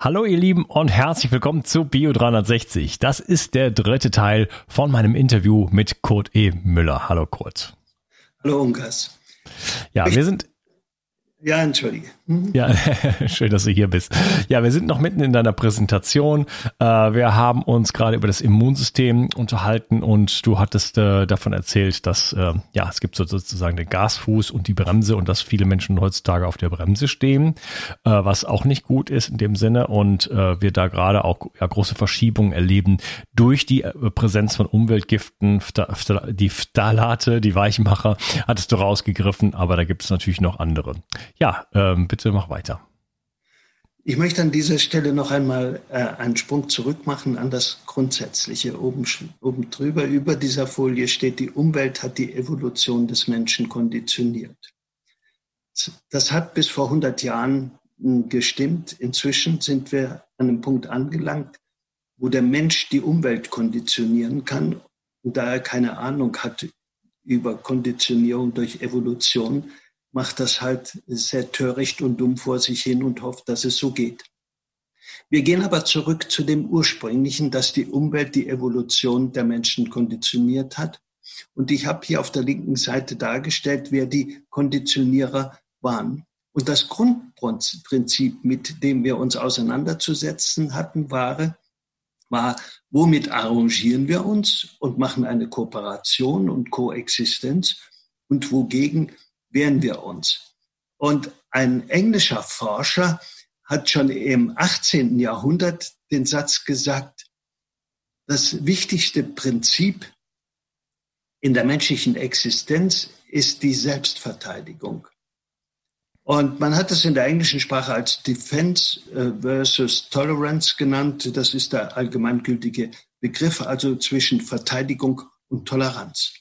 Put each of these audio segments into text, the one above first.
Hallo ihr Lieben und herzlich willkommen zu Bio 360. Das ist der dritte Teil von meinem Interview mit Kurt E. Müller. Hallo Kurt. Hallo Ungas. Ja, wir sind ja, entschuldige. Mhm. Ja, schön, dass du hier bist. Ja, wir sind noch mitten in deiner Präsentation. Äh, wir haben uns gerade über das Immunsystem unterhalten und du hattest äh, davon erzählt, dass äh, ja es gibt sozusagen den Gasfuß und die Bremse und dass viele Menschen heutzutage auf der Bremse stehen, was auch nicht gut ist in dem Sinne und wir da gerade auch große Verschiebungen erleben durch die Präsenz von Umweltgiften, die Phthalate, die Weichmacher, hattest du rausgegriffen, aber da gibt es natürlich noch andere. Ja, ähm, bitte mach weiter. Ich möchte an dieser Stelle noch einmal äh, einen Sprung zurück machen an das Grundsätzliche. Oben, oben drüber, über dieser Folie steht, die Umwelt hat die Evolution des Menschen konditioniert. Das hat bis vor 100 Jahren hm, gestimmt. Inzwischen sind wir an einem Punkt angelangt, wo der Mensch die Umwelt konditionieren kann. Und da er keine Ahnung hat über Konditionierung durch Evolution, macht das halt sehr töricht und dumm vor sich hin und hofft, dass es so geht. Wir gehen aber zurück zu dem Ursprünglichen, dass die Umwelt die Evolution der Menschen konditioniert hat. Und ich habe hier auf der linken Seite dargestellt, wer die Konditionierer waren. Und das Grundprinzip, mit dem wir uns auseinanderzusetzen hatten, war, war, womit arrangieren wir uns und machen eine Kooperation und Koexistenz und wogegen wehren wir uns. Und ein englischer Forscher hat schon im 18. Jahrhundert den Satz gesagt, das wichtigste Prinzip in der menschlichen Existenz ist die Selbstverteidigung. Und man hat es in der englischen Sprache als Defense äh, versus Tolerance genannt. Das ist der allgemeingültige Begriff, also zwischen Verteidigung und Toleranz.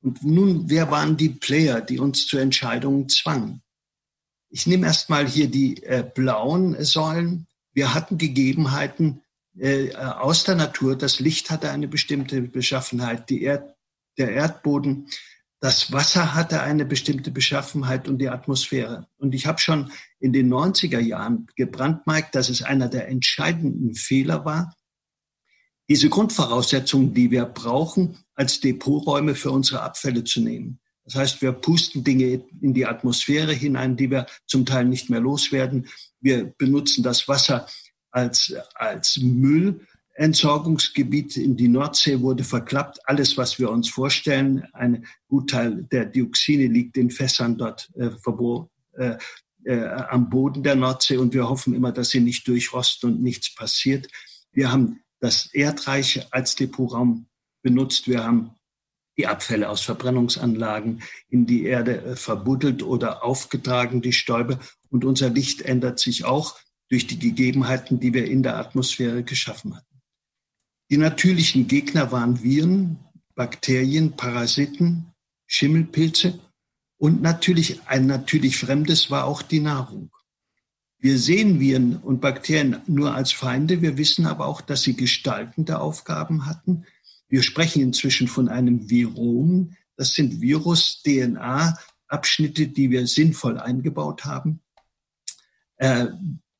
Und nun, wer waren die Player, die uns zu Entscheidungen zwangen? Ich nehme erstmal hier die äh, blauen Säulen. Wir hatten Gegebenheiten äh, aus der Natur. Das Licht hatte eine bestimmte Beschaffenheit, Erd, der Erdboden, das Wasser hatte eine bestimmte Beschaffenheit und die Atmosphäre. Und ich habe schon in den 90er Jahren gebrandmarkt, dass es einer der entscheidenden Fehler war, diese Grundvoraussetzungen, die wir brauchen, als Depoträume für unsere Abfälle zu nehmen. Das heißt, wir pusten Dinge in die Atmosphäre hinein, die wir zum Teil nicht mehr loswerden. Wir benutzen das Wasser als, als Müllentsorgungsgebiet in die Nordsee wurde verklappt. Alles, was wir uns vorstellen, ein Gutteil der Dioxine liegt in Fässern dort äh, äh, äh, am Boden der Nordsee und wir hoffen immer, dass sie nicht durchrosten und nichts passiert. Wir haben das Erdreich als Depotraum benutzt. Wir haben die Abfälle aus Verbrennungsanlagen in die Erde äh, verbuddelt oder aufgetragen, die Stäube. Und unser Licht ändert sich auch durch die Gegebenheiten, die wir in der Atmosphäre geschaffen hatten. Die natürlichen Gegner waren Viren, Bakterien, Parasiten, Schimmelpilze und natürlich ein natürlich Fremdes war auch die Nahrung. Wir sehen Viren und Bakterien nur als Feinde, wir wissen aber auch, dass sie gestaltende Aufgaben hatten. Wir sprechen inzwischen von einem Virom, das sind Virus-DNA-Abschnitte, die wir sinnvoll eingebaut haben. Äh,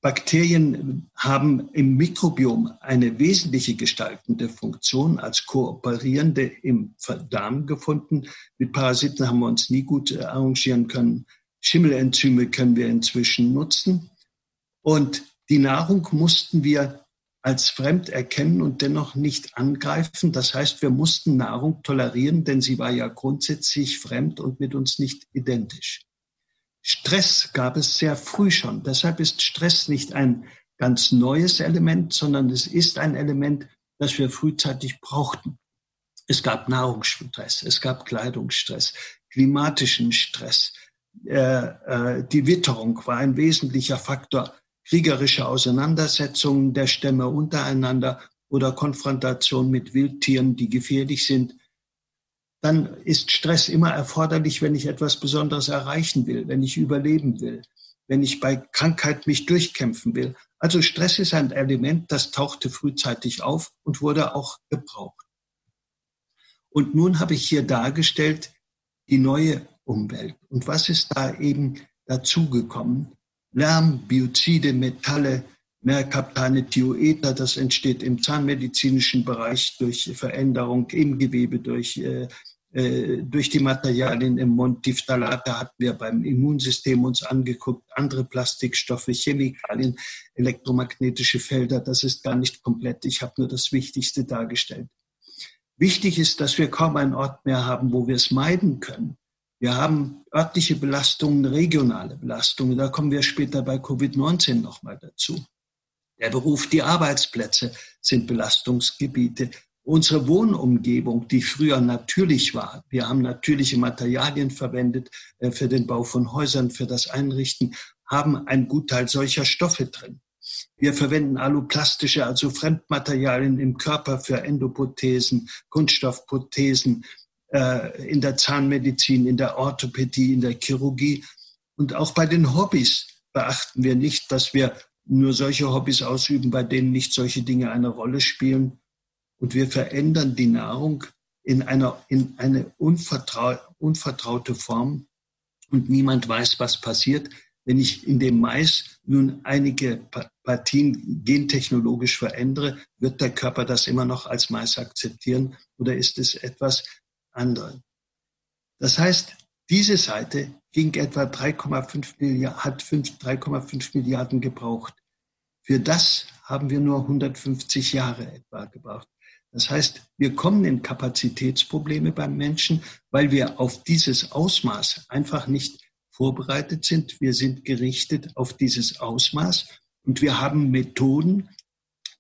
Bakterien haben im Mikrobiom eine wesentliche gestaltende Funktion als Kooperierende im Darm gefunden. Mit Parasiten haben wir uns nie gut äh, arrangieren können. Schimmelenzyme können wir inzwischen nutzen. Und die Nahrung mussten wir als fremd erkennen und dennoch nicht angreifen. Das heißt, wir mussten Nahrung tolerieren, denn sie war ja grundsätzlich fremd und mit uns nicht identisch. Stress gab es sehr früh schon. Deshalb ist Stress nicht ein ganz neues Element, sondern es ist ein Element, das wir frühzeitig brauchten. Es gab Nahrungsstress, es gab Kleidungsstress, klimatischen Stress. Äh, äh, die Witterung war ein wesentlicher Faktor. Kriegerische Auseinandersetzungen der Stämme untereinander oder Konfrontation mit Wildtieren, die gefährlich sind, dann ist Stress immer erforderlich, wenn ich etwas Besonderes erreichen will, wenn ich überleben will, wenn ich bei Krankheit mich durchkämpfen will. Also Stress ist ein Element, das tauchte frühzeitig auf und wurde auch gebraucht. Und nun habe ich hier dargestellt die neue Umwelt. Und was ist da eben dazugekommen? Lärm, Biozide, Metalle, Merkaptane, Thioether, das entsteht im zahnmedizinischen Bereich durch Veränderung im Gewebe, durch äh, äh, durch die Materialien im Mund. Die Phthalate hatten wir beim Immunsystem uns angeguckt, andere Plastikstoffe, Chemikalien, elektromagnetische Felder. Das ist gar nicht komplett. Ich habe nur das Wichtigste dargestellt. Wichtig ist, dass wir kaum einen Ort mehr haben, wo wir es meiden können. Wir haben örtliche Belastungen, regionale Belastungen. Da kommen wir später bei Covid-19 nochmal dazu. Der Beruf, die Arbeitsplätze sind Belastungsgebiete unsere Wohnumgebung, die früher natürlich war, wir haben natürliche Materialien verwendet äh, für den Bau von Häusern, für das Einrichten, haben ein Gutteil solcher Stoffe drin. Wir verwenden alloplastische, also Fremdmaterialien im Körper für Endoprothesen, Kunststoffprothesen, in der Zahnmedizin, in der Orthopädie, in der Chirurgie. Und auch bei den Hobbys beachten wir nicht, dass wir nur solche Hobbys ausüben, bei denen nicht solche Dinge eine Rolle spielen, und wir verändern die Nahrung in, einer, in eine unvertrau, unvertraute Form und niemand weiß, was passiert. Wenn ich in dem Mais nun einige Partien gentechnologisch verändere, wird der Körper das immer noch als Mais akzeptieren oder ist es etwas anderes? Das heißt, diese Seite ging etwa 3,5 Milliarden, hat 3,5 Milliarden gebraucht. Für das haben wir nur 150 Jahre etwa gebraucht. Das heißt, wir kommen in Kapazitätsprobleme beim Menschen, weil wir auf dieses Ausmaß einfach nicht vorbereitet sind. Wir sind gerichtet auf dieses Ausmaß und wir haben Methoden,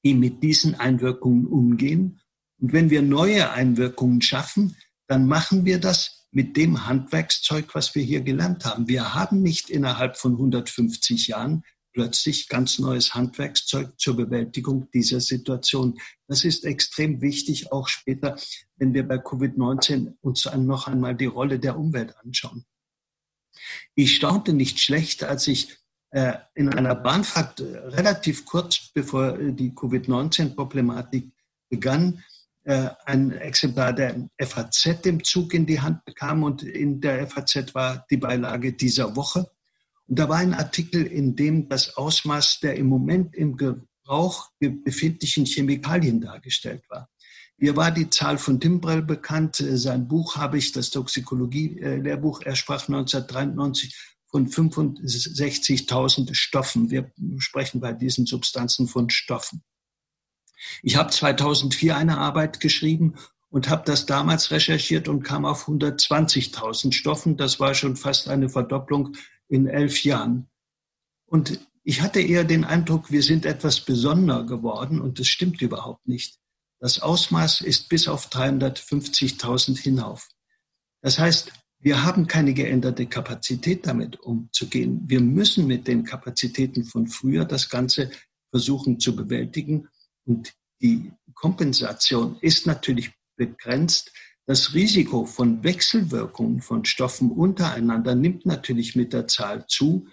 die mit diesen Einwirkungen umgehen. Und wenn wir neue Einwirkungen schaffen, dann machen wir das mit dem Handwerkszeug, was wir hier gelernt haben. Wir haben nicht innerhalb von 150 Jahren plötzlich ganz neues Handwerkszeug zur Bewältigung dieser Situation. Das ist extrem wichtig, auch später, wenn wir bei Covid-19 uns noch einmal die Rolle der Umwelt anschauen. Ich staunte nicht schlecht, als ich äh, in einer Bahnfahrt äh, relativ kurz bevor äh, die Covid-19-Problematik begann, ein Exemplar der FAZ im Zug in die Hand bekam und in der FAZ war die Beilage dieser Woche. Und da war ein Artikel, in dem das Ausmaß der im Moment im Gebrauch befindlichen Chemikalien dargestellt war. Mir war die Zahl von Timbrell bekannt. Sein Buch habe ich, das Toxikologie-Lehrbuch, er sprach 1993 von 65.000 Stoffen. Wir sprechen bei diesen Substanzen von Stoffen. Ich habe 2004 eine Arbeit geschrieben und habe das damals recherchiert und kam auf 120.000 Stoffen. Das war schon fast eine Verdopplung in elf Jahren. Und ich hatte eher den Eindruck, wir sind etwas besonderer geworden und das stimmt überhaupt nicht. Das Ausmaß ist bis auf 350.000 hinauf. Das heißt, wir haben keine geänderte Kapazität damit umzugehen. Wir müssen mit den Kapazitäten von früher das Ganze versuchen zu bewältigen. Und die Kompensation ist natürlich begrenzt. Das Risiko von Wechselwirkungen von Stoffen untereinander nimmt natürlich mit der Zahl zu.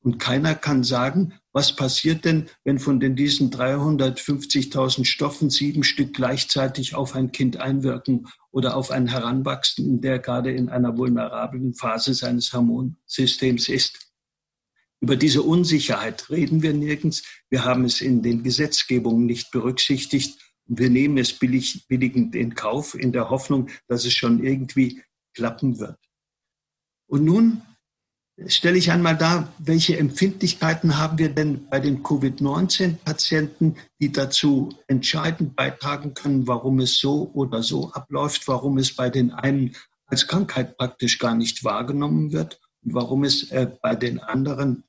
Und keiner kann sagen, was passiert denn, wenn von den diesen 350.000 Stoffen sieben Stück gleichzeitig auf ein Kind einwirken oder auf einen Heranwachsenden, der gerade in einer vulnerablen Phase seines Hormonsystems ist. Über diese Unsicherheit reden wir nirgends. Wir haben es in den Gesetzgebungen nicht berücksichtigt. Wir nehmen es billig, billigend in Kauf in der Hoffnung, dass es schon irgendwie klappen wird. Und nun stelle ich einmal dar, welche Empfindlichkeiten haben wir denn bei den Covid-19-Patienten, die dazu entscheidend beitragen können, warum es so oder so abläuft, warum es bei den einen als Krankheit praktisch gar nicht wahrgenommen wird und warum es äh, bei den anderen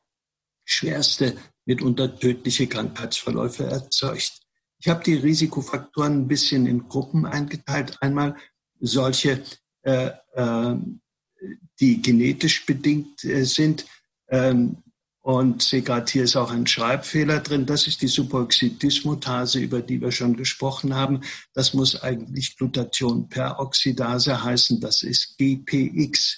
schwerste, mitunter tödliche Krankheitsverläufe erzeugt. Ich habe die Risikofaktoren ein bisschen in Gruppen eingeteilt. Einmal solche äh, äh, die genetisch bedingt äh, sind. Ähm, und sehe gerade, hier ist auch ein Schreibfehler drin. Das ist die Superoxidismutase, über die wir schon gesprochen haben. Das muss eigentlich Glutathion-Peroxidase heißen. Das ist GPX.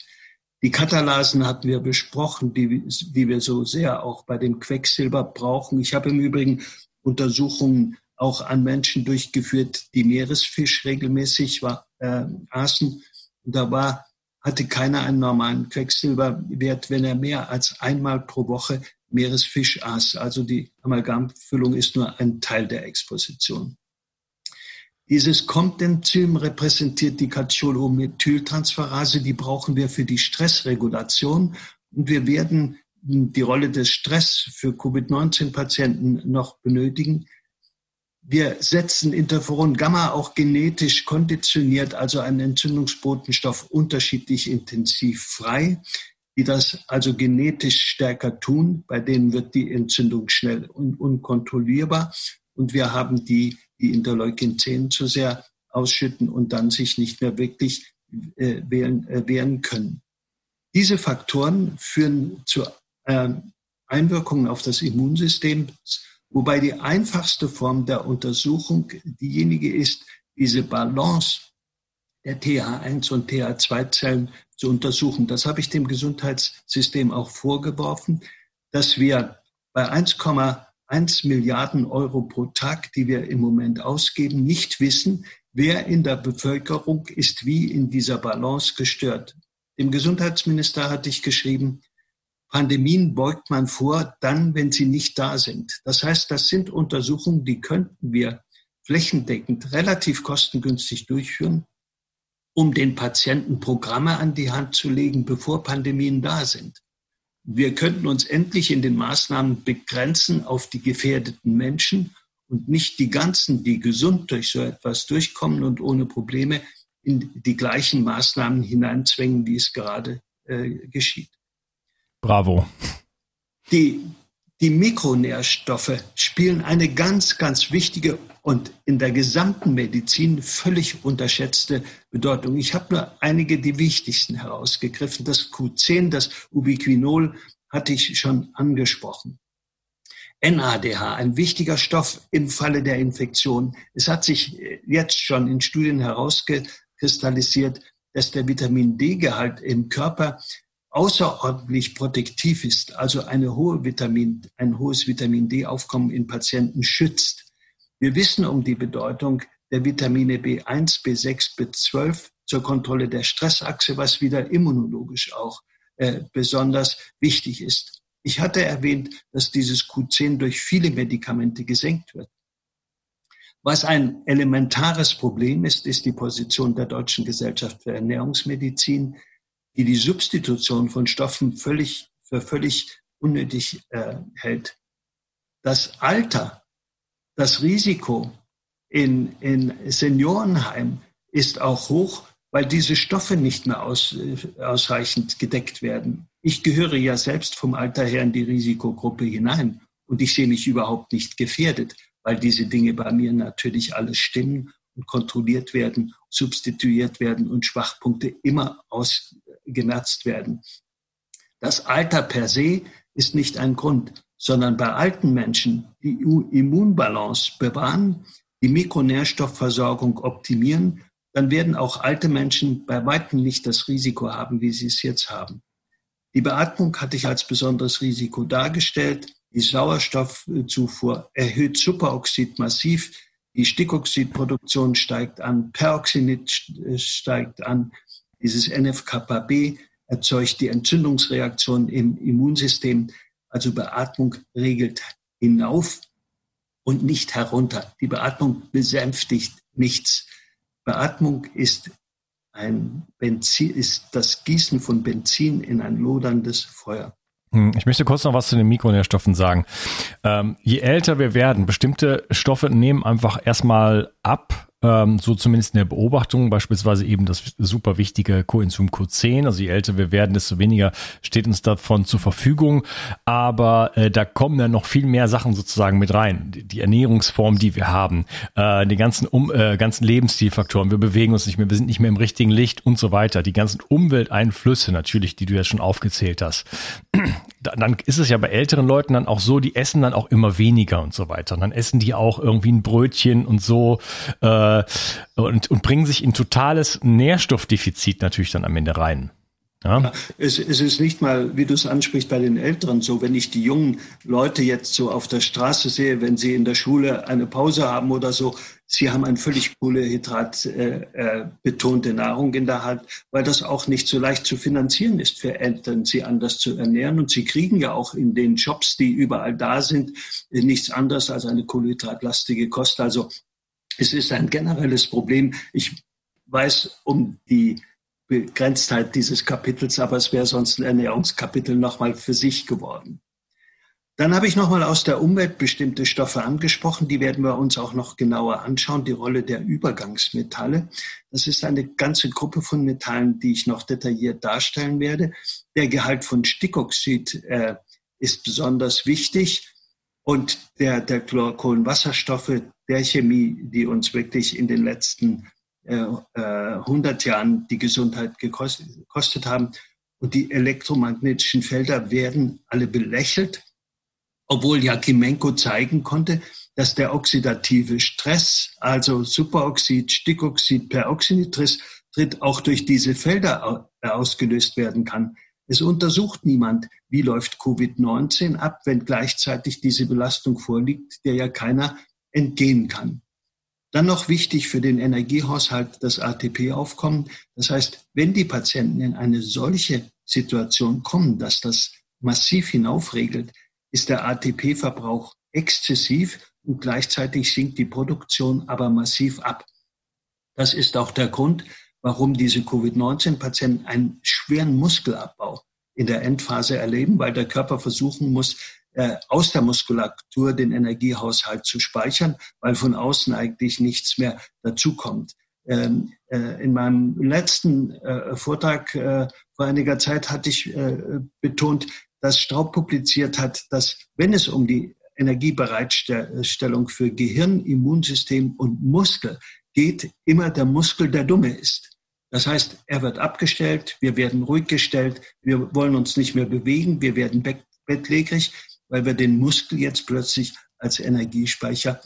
Die Katalasen hatten wir besprochen, die, die wir so sehr auch bei dem Quecksilber brauchen. Ich habe im Übrigen Untersuchungen auch an Menschen durchgeführt, die Meeresfisch regelmäßig war, äh, aßen. Und da war hatte keiner einen normalen Quecksilberwert, wenn er mehr als einmal pro Woche Meeresfisch aß. Also die Amalgamfüllung ist nur ein Teil der Exposition. Dieses COMT-Enzym repräsentiert die Catecholomethyltransferase, die brauchen wir für die Stressregulation. Und wir werden die Rolle des Stress für Covid-19-Patienten noch benötigen. Wir setzen Interferon Gamma auch genetisch konditioniert, also einen Entzündungsbotenstoff unterschiedlich intensiv frei, die das also genetisch stärker tun. Bei denen wird die Entzündung schnell und unkontrollierbar. Und wir haben die, die Interleukin 10 zu sehr ausschütten und dann sich nicht mehr wirklich äh, wehren, äh, wehren können. Diese Faktoren führen zu äh, Einwirkungen auf das Immunsystem, Wobei die einfachste Form der Untersuchung diejenige ist, diese Balance der TH1 und TH2-Zellen zu untersuchen. Das habe ich dem Gesundheitssystem auch vorgeworfen, dass wir bei 1,1 Milliarden Euro pro Tag, die wir im Moment ausgeben, nicht wissen, wer in der Bevölkerung ist wie in dieser Balance gestört. Dem Gesundheitsminister hatte ich geschrieben, Pandemien beugt man vor, dann, wenn sie nicht da sind. Das heißt, das sind Untersuchungen, die könnten wir flächendeckend relativ kostengünstig durchführen, um den Patienten Programme an die Hand zu legen, bevor Pandemien da sind. Wir könnten uns endlich in den Maßnahmen begrenzen auf die gefährdeten Menschen und nicht die ganzen, die gesund durch so etwas durchkommen und ohne Probleme in die gleichen Maßnahmen hineinzwängen, wie es gerade äh, geschieht. Bravo. Die, die Mikronährstoffe spielen eine ganz, ganz wichtige und in der gesamten Medizin völlig unterschätzte Bedeutung. Ich habe nur einige die wichtigsten herausgegriffen. Das Q10, das Ubiquinol, hatte ich schon angesprochen. NADH, ein wichtiger Stoff im Falle der Infektion. Es hat sich jetzt schon in Studien herausgekristallisiert, dass der Vitamin D-Gehalt im Körper außerordentlich protektiv ist, also eine hohe Vitamin, ein hohes Vitamin D-Aufkommen in Patienten schützt. Wir wissen um die Bedeutung der Vitamine B1, B6, B12 zur Kontrolle der Stressachse, was wieder immunologisch auch äh, besonders wichtig ist. Ich hatte erwähnt, dass dieses Q10 durch viele Medikamente gesenkt wird. Was ein elementares Problem ist, ist die Position der Deutschen Gesellschaft für Ernährungsmedizin, die die Substitution von Stoffen völlig, für völlig unnötig äh, hält. Das Alter, das Risiko in, in Seniorenheim ist auch hoch, weil diese Stoffe nicht mehr aus, ausreichend gedeckt werden. Ich gehöre ja selbst vom Alter her in die Risikogruppe hinein und ich sehe mich überhaupt nicht gefährdet, weil diese Dinge bei mir natürlich alles stimmen und kontrolliert werden, substituiert werden und Schwachpunkte immer aus, gemerzt werden. Das Alter per se ist nicht ein Grund, sondern bei alten Menschen, die Immunbalance bewahren, die Mikronährstoffversorgung optimieren, dann werden auch alte Menschen bei weitem nicht das Risiko haben, wie sie es jetzt haben. Die Beatmung hatte ich als besonderes Risiko dargestellt. Die Sauerstoffzufuhr erhöht Superoxid massiv. Die Stickoxidproduktion steigt an, Peroxinit steigt an. Dieses NFKB erzeugt die Entzündungsreaktion im Immunsystem. Also Beatmung regelt hinauf und nicht herunter. Die Beatmung besänftigt nichts. Beatmung ist ein Benzin, ist das Gießen von Benzin in ein loderndes Feuer. Hm, ich möchte kurz noch was zu den Mikronährstoffen sagen. Ähm, je älter wir werden, bestimmte Stoffe nehmen einfach erstmal ab ähm, so zumindest in der Beobachtung, beispielsweise eben das super wichtige Coenzym Q10. Also je älter wir werden, desto weniger steht uns davon zur Verfügung. Aber äh, da kommen ja noch viel mehr Sachen sozusagen mit rein. Die, die Ernährungsform, die wir haben, äh, die ganzen, um, äh, ganzen Lebensstilfaktoren. Wir bewegen uns nicht mehr, wir sind nicht mehr im richtigen Licht und so weiter. Die ganzen Umwelteinflüsse natürlich, die du ja schon aufgezählt hast. dann ist es ja bei älteren Leuten dann auch so, die essen dann auch immer weniger und so weiter. Und dann essen die auch irgendwie ein Brötchen und so. Äh, äh, und, und bringen sich in totales Nährstoffdefizit natürlich dann am Ende rein. Ja. Es, es, ist nicht mal, wie du es ansprichst, bei den Älteren so, wenn ich die jungen Leute jetzt so auf der Straße sehe, wenn sie in der Schule eine Pause haben oder so, sie haben eine völlig Kohlehydrat äh, äh, Nahrung in der Hand, weil das auch nicht so leicht zu finanzieren ist für Eltern, sie anders zu ernähren. Und sie kriegen ja auch in den Jobs, die überall da sind, nichts anderes als eine kohlenhydratlastige Kost. Also es ist ein generelles Problem. Ich weiß um die Begrenztheit dieses Kapitels, aber es wäre sonst ein Ernährungskapitel nochmal für sich geworden. Dann habe ich nochmal aus der Umwelt bestimmte Stoffe angesprochen. Die werden wir uns auch noch genauer anschauen. Die Rolle der Übergangsmetalle. Das ist eine ganze Gruppe von Metallen, die ich noch detailliert darstellen werde. Der Gehalt von Stickoxid äh, ist besonders wichtig und der, der Chlorkohlenwasserstoffe, der Chemie, die uns wirklich in den letzten äh, 100 äh, Jahren die Gesundheit gekostet, haben. Und die elektromagnetischen Felder werden alle belächelt, obwohl Jakimenko zeigen konnte, dass der oxidative Stress, also Superoxid, Stickoxid, Peroxidtritt, auch durch diese Felder ausgelöst werden kann. Es untersucht niemand, wie läuft Covid-19 ab, wenn gleichzeitig diese Belastung vorliegt, der ja keiner entgehen kann. Dann noch wichtig für den Energiehaushalt das ATP-Aufkommen. Das heißt, wenn die Patienten in eine solche Situation kommen, dass das massiv hinaufregelt, ist der ATP-Verbrauch exzessiv und gleichzeitig sinkt die Produktion aber massiv ab. Das ist auch der Grund, warum diese Covid-19-Patienten einen schweren Muskelabbau in der Endphase erleben, weil der Körper versuchen muss, äh, aus der Muskulatur den Energiehaushalt zu speichern, weil von außen eigentlich nichts mehr dazukommt. Ähm, äh, in meinem letzten äh, Vortrag vor einiger Zeit hatte ich betont, dass Straub publiziert hat, dass wenn es um die Energiebereitstellung für Gehirn, Immunsystem und Muskel geht, immer der Muskel der Dumme ist. Das heißt, er wird abgestellt, wir werden ruhig gestellt, wir wollen uns nicht mehr bewegen, wir werden bettlägerig weil wir den Muskel jetzt plötzlich als Energiespeicher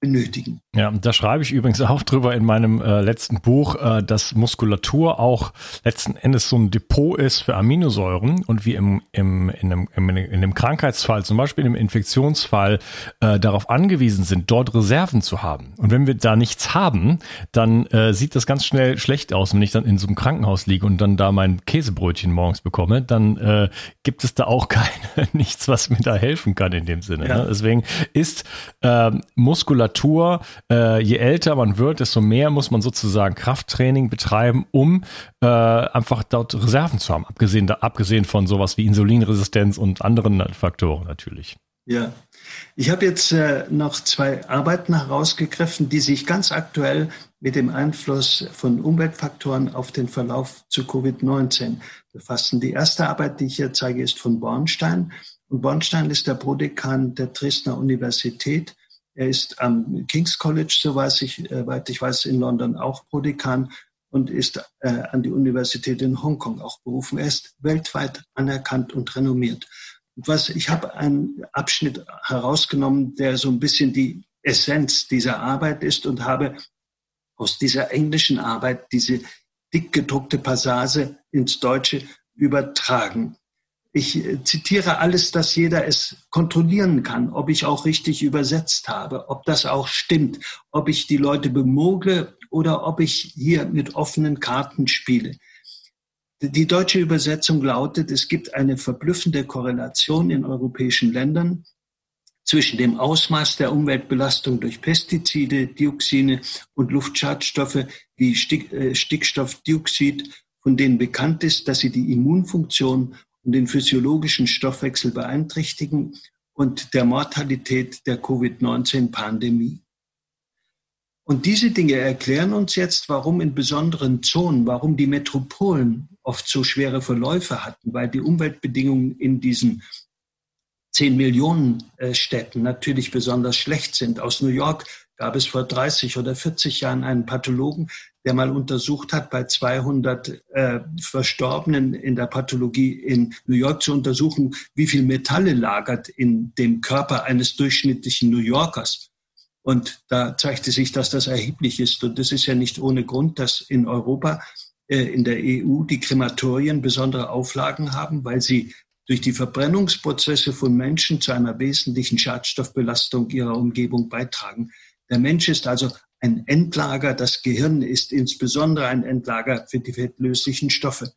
benötigen. Ja, da schreibe ich übrigens auch drüber in meinem äh, letzten Buch, äh, dass Muskulatur auch letzten Endes so ein Depot ist für Aminosäuren und wir im, im, in, einem, in einem Krankheitsfall, zum Beispiel im Infektionsfall, äh, darauf angewiesen sind, dort Reserven zu haben. Und wenn wir da nichts haben, dann äh, sieht das ganz schnell schlecht aus. Wenn ich dann in so einem Krankenhaus liege und dann da mein Käsebrötchen morgens bekomme, dann äh, gibt es da auch keine, nichts, was mir da helfen kann in dem Sinne. Ja. Ne? Deswegen ist äh, Muskulatur, äh, je älter man wird, desto mehr muss man sozusagen Krafttraining betreiben, um äh, einfach dort Reserven zu haben, abgesehen, abgesehen von sowas wie Insulinresistenz und anderen Faktoren natürlich. Ja, ich habe jetzt äh, noch zwei Arbeiten herausgegriffen, die sich ganz aktuell mit dem Einfluss von Umweltfaktoren auf den Verlauf zu Covid-19 befassen. Die erste Arbeit, die ich hier zeige, ist von Bornstein. Und Bornstein ist der Prodekan der Dresdner Universität er ist am King's College, soweit ich, äh, ich weiß, in London auch Prodekan und ist äh, an die Universität in Hongkong auch berufen. Er ist weltweit anerkannt und renommiert. Und was ich habe einen Abschnitt herausgenommen, der so ein bisschen die Essenz dieser Arbeit ist und habe aus dieser englischen Arbeit diese dick gedruckte Passage ins Deutsche übertragen. Ich äh, zitiere alles, dass jeder es kontrollieren kann, ob ich auch richtig übersetzt habe, ob das auch stimmt, ob ich die Leute bemogle oder ob ich hier mit offenen Karten spiele. Die deutsche Übersetzung lautet, es gibt eine verblüffende Korrelation in europäischen Ländern zwischen dem Ausmaß der Umweltbelastung durch Pestizide, Dioxine und Luftschadstoffe wie äh, Stickstoffdioxid, von denen bekannt ist, dass sie die Immunfunktion und den physiologischen Stoffwechsel beeinträchtigen und der Mortalität der Covid-19-Pandemie. Und diese Dinge erklären uns jetzt, warum in besonderen Zonen, warum die Metropolen oft so schwere Verläufe hatten, weil die Umweltbedingungen in diesen 10 Millionen äh, Städten natürlich besonders schlecht sind. Aus New York gab es vor 30 oder 40 Jahren einen Pathologen, der mal untersucht hat, bei 200 äh, Verstorbenen in der Pathologie in New York zu untersuchen, wie viel Metalle lagert in dem Körper eines durchschnittlichen New Yorkers. Und da zeigte sich, dass das erheblich ist. Und das ist ja nicht ohne Grund, dass in Europa, äh, in der EU, die Krematorien besondere Auflagen haben, weil sie durch die Verbrennungsprozesse von Menschen zu einer wesentlichen Schadstoffbelastung ihrer Umgebung beitragen. Der Mensch ist also ein Endlager. Das Gehirn ist insbesondere ein Endlager für die fettlöslichen Stoffe.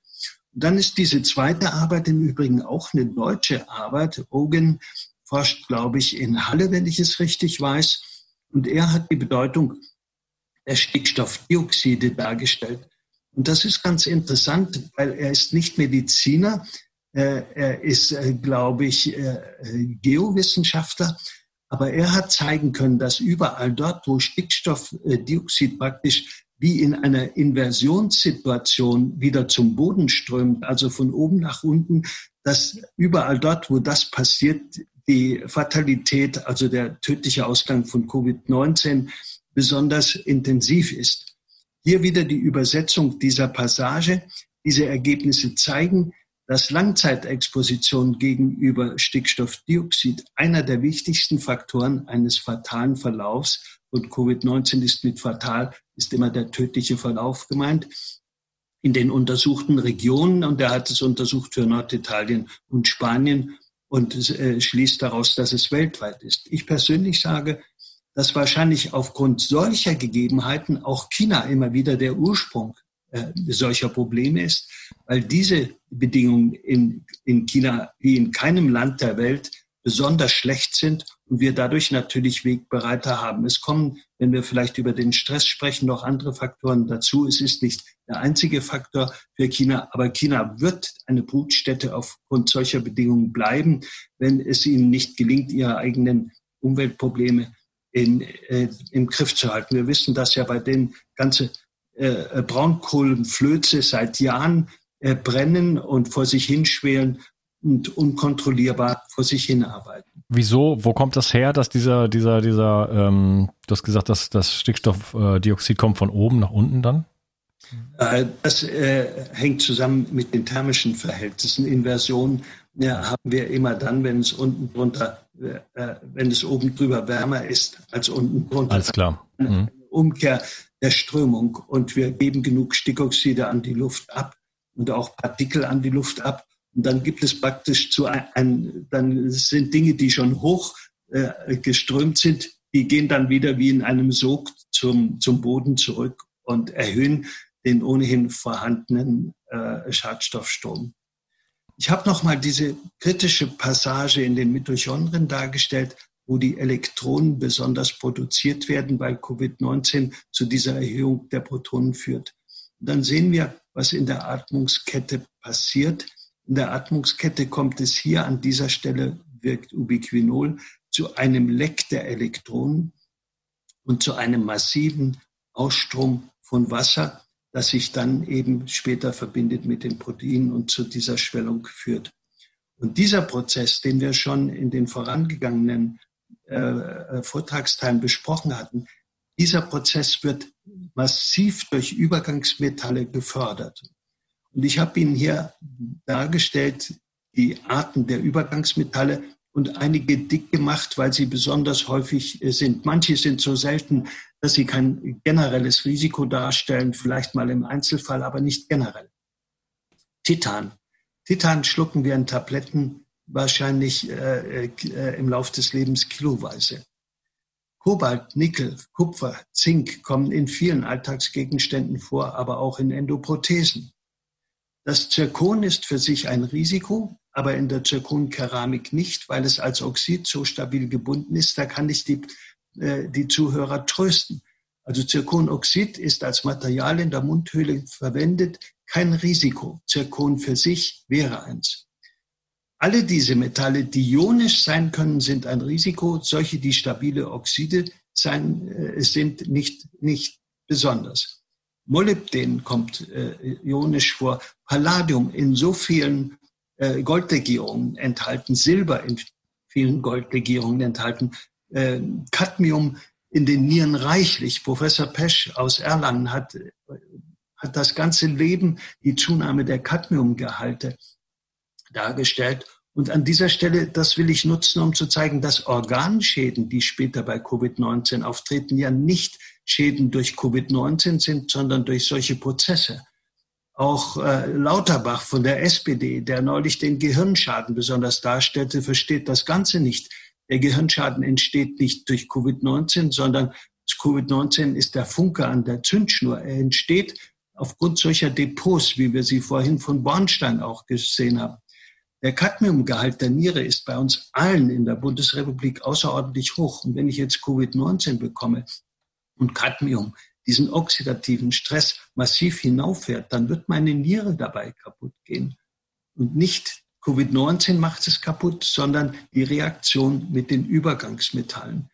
Und dann ist diese zweite Arbeit im Übrigen auch eine deutsche Arbeit. Ogen forscht, glaube ich, in Halle, wenn ich es richtig weiß. Und er hat die Bedeutung der Stickstoffdioxide dargestellt. Und das ist ganz interessant, weil er ist nicht Mediziner, äh, er ist, äh, glaube ich, äh, Geowissenschaftler, aber er hat zeigen können, dass überall dort, wo Stickstoffdioxid praktisch wie in einer Inversionssituation wieder zum Boden strömt, also von oben nach unten, dass überall dort, wo das passiert, die Fatalität, also der tödliche Ausgang von Covid-19 besonders intensiv ist. Hier wieder die Übersetzung dieser Passage. Diese Ergebnisse zeigen, dass Langzeitexposition gegenüber Stickstoffdioxid einer der wichtigsten Faktoren eines fatalen Verlaufs und Covid-19 ist mit fatal, ist immer der tödliche Verlauf gemeint. In den untersuchten Regionen, und er hat es untersucht für Norditalien und Spanien und äh, schließt daraus, dass es weltweit ist. Ich persönlich sage, dass wahrscheinlich aufgrund solcher Gegebenheiten auch China immer wieder der Ursprung äh, solcher Probleme ist, weil diese Bedingungen in, in China wie in keinem Land der Welt besonders schlecht sind und wir dadurch natürlich Wegbereiter haben. Es kommen, wenn wir vielleicht über den Stress sprechen, noch andere Faktoren dazu. Es ist nicht der einzige Faktor für China, aber China wird eine Brutstätte aufgrund solcher Bedingungen bleiben, wenn es ihnen nicht gelingt, ihre eigenen Umweltprobleme in, äh, im Griff zu halten. Wir wissen, dass ja bei den ganze äh, Braunkohlenflöze seit Jahren äh, brennen und vor sich hinschwelen und unkontrollierbar vor sich hinarbeiten. Wieso, wo kommt das her, dass dieser, dieser, dieser, ähm, du hast gesagt, dass das Stickstoffdioxid kommt von oben nach unten dann? Äh, das äh, hängt zusammen mit den thermischen Verhältnissen. Inversion ja, haben wir immer dann, wenn es unten drunter, äh, wenn es oben drüber wärmer ist als unten drunter. Alles klar. Mhm. Umkehr der Strömung und wir geben genug Stickoxide an die Luft ab und auch Partikel an die Luft ab. Und dann gibt es praktisch zu ein, dann sind Dinge, die schon hoch äh, geströmt sind, die gehen dann wieder wie in einem Sog zum, zum Boden zurück und erhöhen den ohnehin vorhandenen äh, Schadstoffstrom. Ich habe nochmal diese kritische Passage in den Mitochondrien dargestellt wo die Elektronen besonders produziert werden, weil Covid-19 zu dieser Erhöhung der Protonen führt. Und dann sehen wir, was in der Atmungskette passiert. In der Atmungskette kommt es hier an dieser Stelle, wirkt Ubiquinol, zu einem Leck der Elektronen und zu einem massiven Ausstrom von Wasser, das sich dann eben später verbindet mit den Proteinen und zu dieser Schwellung führt. Und dieser Prozess, den wir schon in den vorangegangenen äh, äh, Vortragsteilen besprochen hatten, dieser Prozess wird massiv durch Übergangsmetalle gefördert. Und ich habe Ihnen hier dargestellt die Arten der Übergangsmetalle und einige dick gemacht, weil sie besonders häufig äh, sind. Manche sind so selten, dass sie kein generelles Risiko darstellen, vielleicht mal im Einzelfall, aber nicht generell. Titan. Titan schlucken wir in Tabletten wahrscheinlich äh, äh, im Lauf des Lebens kiloweise. Kobalt, Nickel, Kupfer, Zink kommen in vielen Alltagsgegenständen vor, aber auch in Endoprothesen. Das Zirkon ist für sich ein Risiko, aber in der Zirkonkeramik nicht, weil es als Oxid so stabil gebunden ist. Da kann ich die, äh, die Zuhörer trösten. Also Zirkonoxid ist als Material in der Mundhöhle verwendet, kein Risiko. Zirkon für sich wäre eins. Alle diese Metalle, die ionisch sein können, sind ein Risiko. Solche, die stabile Oxide sein, äh, sind nicht, nicht besonders. Molybden kommt äh, ionisch vor, Palladium in so vielen äh, Goldlegierungen enthalten, Silber in vielen Goldlegierungen enthalten, äh, Cadmium in den Nieren reichlich. Professor Pesch aus Erlangen hat, hat das ganze Leben die Zunahme der Cadmiumgehalte dargestellt. Und an dieser Stelle, das will ich nutzen, um zu zeigen, dass Organschäden, die später bei Covid-19 auftreten, ja nicht Schäden durch Covid-19 sind, sondern durch solche Prozesse. Auch äh, Lauterbach von der SPD, der neulich den Gehirnschaden besonders darstellte, versteht das Ganze nicht. Der Gehirnschaden entsteht nicht durch Covid-19, sondern Covid-19 ist der Funke an der Zündschnur. Er entsteht aufgrund solcher Depots, wie wir sie vorhin von Bornstein auch gesehen haben. Der Cadmiumgehalt der Niere ist bei uns allen in der Bundesrepublik außerordentlich hoch. Und wenn ich jetzt Covid-19 bekomme und Cadmium diesen oxidativen Stress massiv hinauffährt, dann wird meine Niere dabei kaputt gehen. Und nicht Covid-19 macht es kaputt, sondern die Reaktion mit den Übergangsmetallen.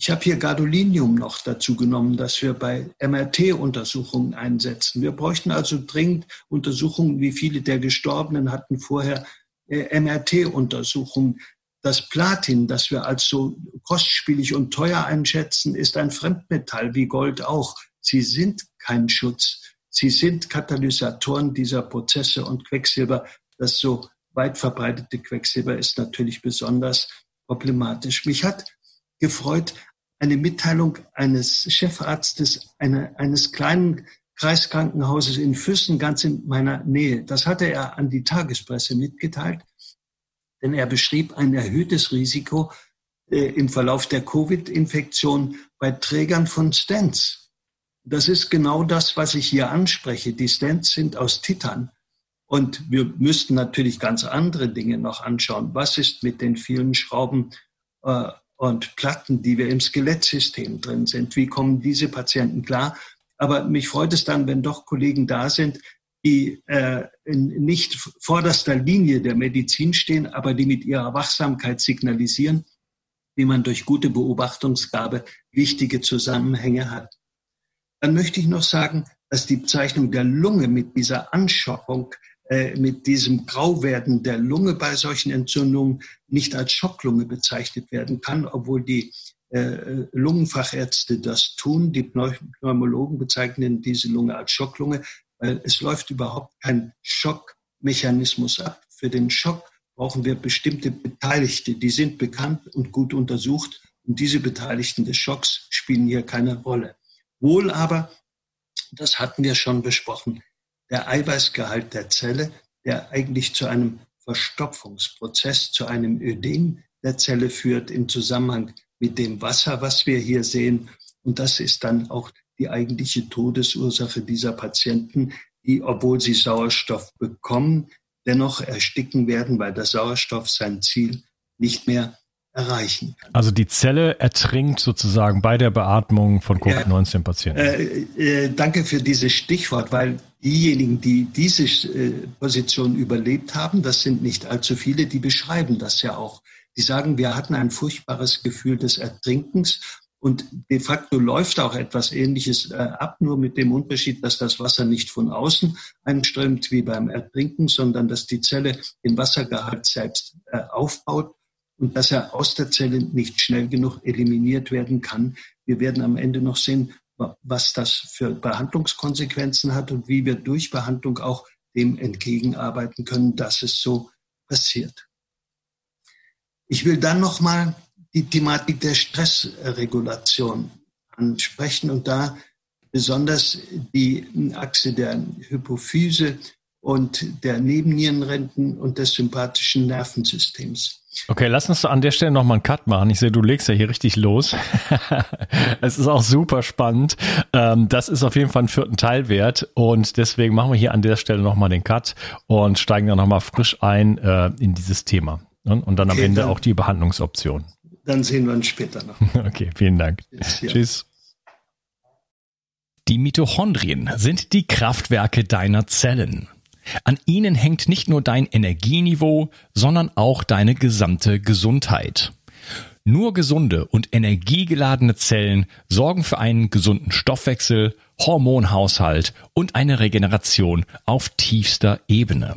Ich habe hier Gadolinium noch dazu genommen, das wir bei MRT-Untersuchungen einsetzen. Wir bräuchten also dringend Untersuchungen, wie viele der Gestorbenen hatten vorher äh, MRT-Untersuchungen. Das Platin, das wir als so kostspielig und teuer einschätzen, ist ein Fremdmetall wie Gold auch. Sie sind kein Schutz. Sie sind Katalysatoren dieser Prozesse und Quecksilber, das so weit verbreitete Quecksilber ist natürlich besonders problematisch. Mich hat gefreut eine Mitteilung eines Chefarztes eine, eines kleinen Kreiskrankenhauses in Füssen, ganz in meiner Nähe. Das hatte er an die Tagespresse mitgeteilt, denn er beschrieb ein erhöhtes Risiko äh, im Verlauf der Covid-Infektion bei Trägern von Stents. Das ist genau das, was ich hier anspreche. Die Stents sind aus Titan. Und wir müssten natürlich ganz andere Dinge noch anschauen. Was ist mit den vielen Schrauben äh, und Platten, die wir im Skelettsystem drin sind? Wie kommen diese Patienten klar? Aber mich freut es dann, wenn doch Kollegen da sind, die äh, nicht vorderster Linie der Medizin stehen, aber die mit ihrer Wachsamkeit signalisieren, wie man durch gute Beobachtungsgabe wichtige Zusammenhänge hat. Dann möchte ich noch sagen, dass die Bezeichnung der Lunge mit dieser Anschockung, äh, mit diesem Grauwerden der Lunge bei solchen Entzündungen nicht als Schocklunge bezeichnet werden kann, obwohl die Lungenfachärzte das tun. Die Pneumologen bezeichnen diese Lunge als Schocklunge, weil es läuft überhaupt kein Schockmechanismus ab. Für den Schock brauchen wir bestimmte Beteiligte, die sind bekannt und gut untersucht. Und diese Beteiligten des Schocks spielen hier keine Rolle. Wohl aber, das hatten wir schon besprochen, der Eiweißgehalt der Zelle, der eigentlich zu einem Verstopfungsprozess, zu einem Ödem der Zelle führt im Zusammenhang mit dem Wasser, was wir hier sehen. Und das ist dann auch die eigentliche Todesursache dieser Patienten, die, obwohl sie Sauerstoff bekommen, dennoch ersticken werden, weil der Sauerstoff sein Ziel nicht mehr erreichen kann. Also die Zelle ertrinkt sozusagen bei der Beatmung von Covid-19-Patienten. Äh, äh, danke für dieses Stichwort, weil diejenigen, die diese äh, Position überlebt haben, das sind nicht allzu viele, die beschreiben das ja auch. Die sagen, wir hatten ein furchtbares Gefühl des Ertrinkens und de facto läuft auch etwas Ähnliches äh, ab, nur mit dem Unterschied, dass das Wasser nicht von außen einströmt wie beim Ertrinken, sondern dass die Zelle den Wassergehalt selbst äh, aufbaut und dass er aus der Zelle nicht schnell genug eliminiert werden kann. Wir werden am Ende noch sehen, was das für Behandlungskonsequenzen hat und wie wir durch Behandlung auch dem entgegenarbeiten können, dass es so passiert. Ich will dann nochmal die Thematik der Stressregulation ansprechen und da besonders die Achse der Hypophyse und der Nebennierenrenten und des sympathischen Nervensystems. Okay, lass uns an der Stelle nochmal einen Cut machen. Ich sehe, du legst ja hier richtig los. es ist auch super spannend. Ähm, das ist auf jeden Fall einen vierten Teil wert und deswegen machen wir hier an der Stelle nochmal den Cut und steigen dann nochmal frisch ein äh, in dieses Thema. Und dann am okay, Ende dann, auch die Behandlungsoption. Dann sehen wir uns später noch. Okay, vielen Dank. Tschüss. Tschüss. Die Mitochondrien sind die Kraftwerke deiner Zellen. An ihnen hängt nicht nur dein Energieniveau, sondern auch deine gesamte Gesundheit. Nur gesunde und energiegeladene Zellen sorgen für einen gesunden Stoffwechsel, Hormonhaushalt und eine Regeneration auf tiefster Ebene.